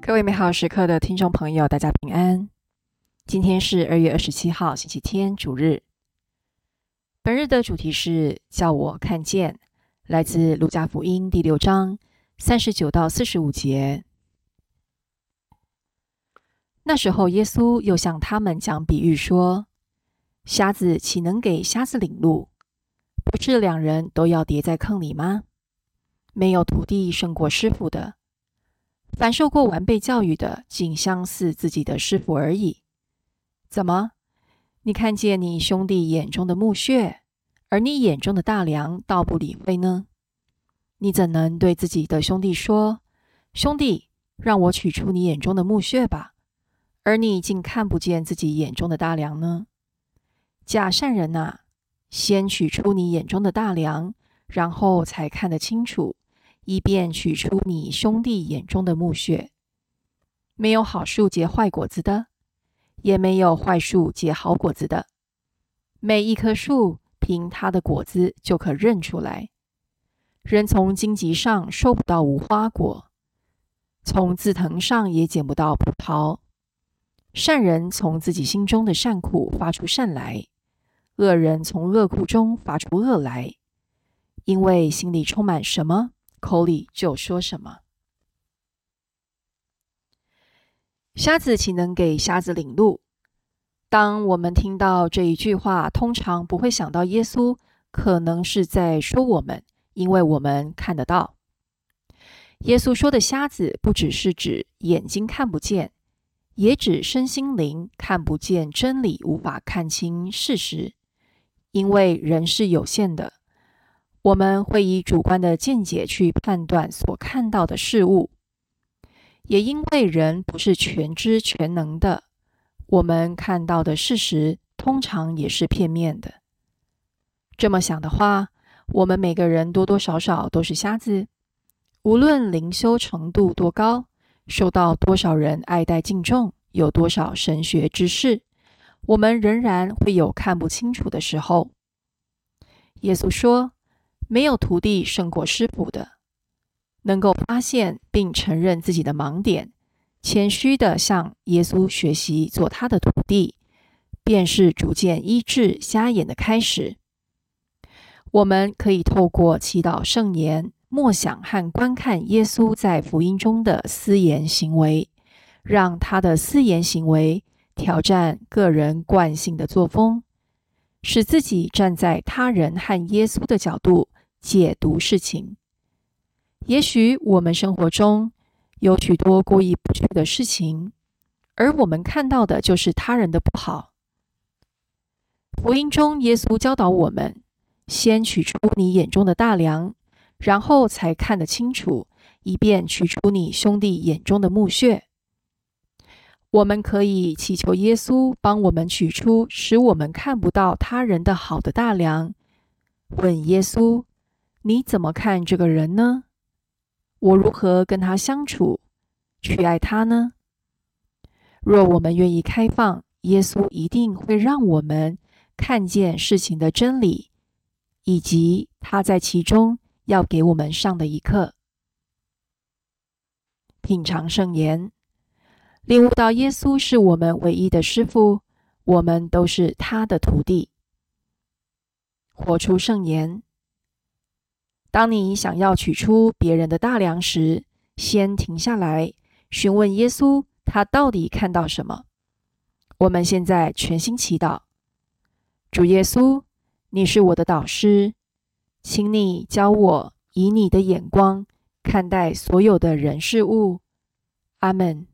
各位美好时刻的听众朋友，大家平安。今天是二月二十七号，星期天，主日。本日的主题是“叫我看见”，来自《路加福音》第六章三十九到四十五节。那时候，耶稣又向他们讲比喻说：“瞎子岂能给瞎子领路？不是两人都要跌在坑里吗？没有徒弟胜过师傅的。”凡受过完备教育的，仅相似自己的师傅而已。怎么？你看见你兄弟眼中的木屑，而你眼中的大梁倒不理会呢？你怎能对自己的兄弟说：“兄弟，让我取出你眼中的木屑吧？”而你竟看不见自己眼中的大梁呢？假善人呐，先取出你眼中的大梁，然后才看得清楚。以便取出你兄弟眼中的墓穴。没有好树结坏果子的，也没有坏树结好果子的。每一棵树凭它的果子就可认出来。人从荆棘上收不到无花果，从紫藤上也捡不到葡萄。善人从自己心中的善苦发出善来，恶人从恶库中发出恶来，因为心里充满什么？口里就说什么。瞎子岂能给瞎子领路？当我们听到这一句话，通常不会想到耶稣可能是在说我们，因为我们看得到。耶稣说的瞎子，不只是指眼睛看不见，也指身心灵看不见真理，无法看清事实，因为人是有限的。我们会以主观的见解去判断所看到的事物，也因为人不是全知全能的，我们看到的事实通常也是片面的。这么想的话，我们每个人多多少少都是瞎子，无论灵修程度多高，受到多少人爱戴敬重，有多少神学知识，我们仍然会有看不清楚的时候。耶稣说。没有徒弟胜过师傅的，能够发现并承认自己的盲点，谦虚的向耶稣学习做他的徒弟，便是逐渐医治瞎眼的开始。我们可以透过祈祷圣言、默想和观看耶稣在福音中的私言行为，让他的私言行为挑战个人惯性的作风，使自己站在他人和耶稣的角度。解读事情，也许我们生活中有许多过意不去的事情，而我们看到的就是他人的不好。福音中，耶稣教导我们：先取出你眼中的大梁，然后才看得清楚，以便取出你兄弟眼中的木屑。我们可以祈求耶稣帮我们取出使我们看不到他人的好的大梁，问耶稣。你怎么看这个人呢？我如何跟他相处，去爱他呢？若我们愿意开放，耶稣一定会让我们看见事情的真理，以及他在其中要给我们上的一课。品尝圣言，领悟到耶稣是我们唯一的师傅，我们都是他的徒弟。活出圣言。当你想要取出别人的大梁时，先停下来，询问耶稣，他到底看到什么？我们现在全心祈祷，主耶稣，你是我的导师，请你教我以你的眼光看待所有的人事物。阿门。